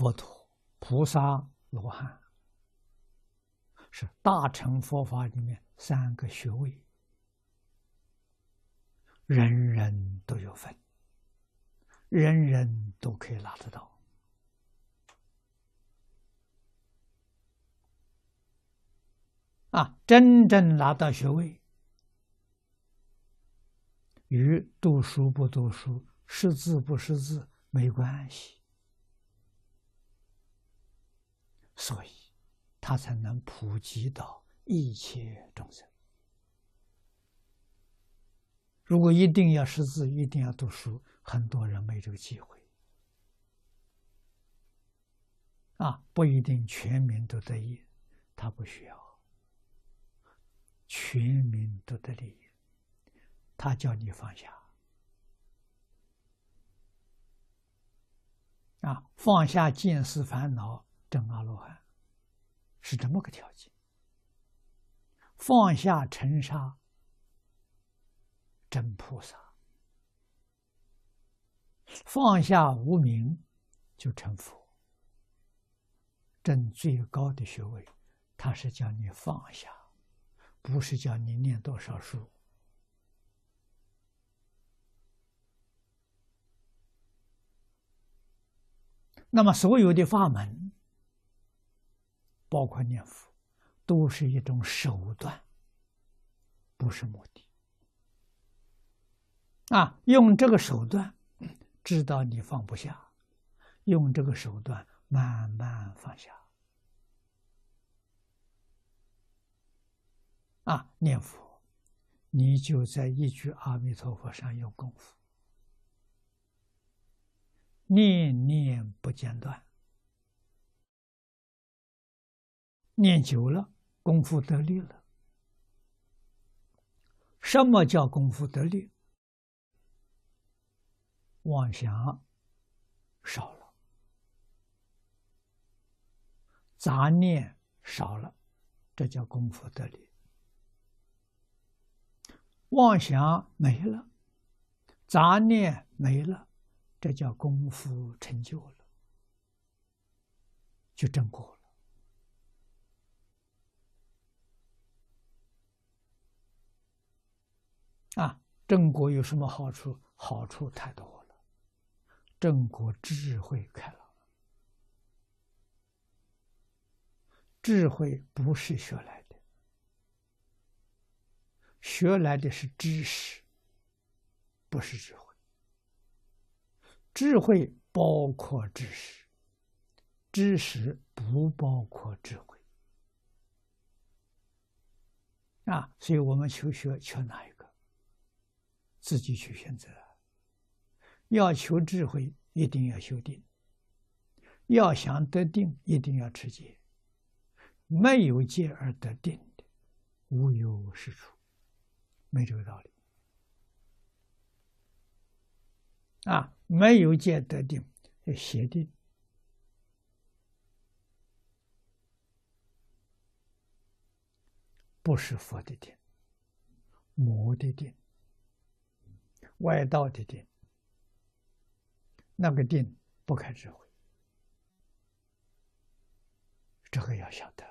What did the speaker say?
佛陀、菩萨、罗汉，是大乘佛法里面三个学位，人人都有份，人人都可以拿得到。啊，真正拿到学位，与读书不读书、识字不识字没关系，所以他才能普及到一切众生。如果一定要识字、一定要读书，很多人没这个机会。啊，不一定全民都得益，他不需要。全民都得利，他叫你放下啊！放下见思烦恼，证阿罗汉，是这么个条件。放下尘沙，真菩萨；放下无名，就成佛。证最高的学位，他是叫你放下。不是叫你念多少书，那么所有的法门，包括念佛，都是一种手段，不是目的。啊，用这个手段，知道你放不下，用这个手段慢慢放下。啊，念佛，你就在一句阿弥陀佛上用功夫，念念不间断，念久了，功夫得力了。什么叫功夫得力？妄想少了，杂念少了，这叫功夫得力。妄想没了，杂念没了，这叫功夫成就了，就正果了。啊，正果有什么好处？好处太多了。正果智慧开朗，智慧不是学来的。学来的是知识，不是智慧。智慧包括知识，知识不包括智慧。啊，所以我们求学求哪一个，自己去选择。要求智慧，一定要修定；要想得定，一定要持戒。没有戒而得定的，无有是处。没这个道理啊！没有戒得定，邪定不是佛的定，魔的定，外道的定，那个定不开智慧，这个要晓得。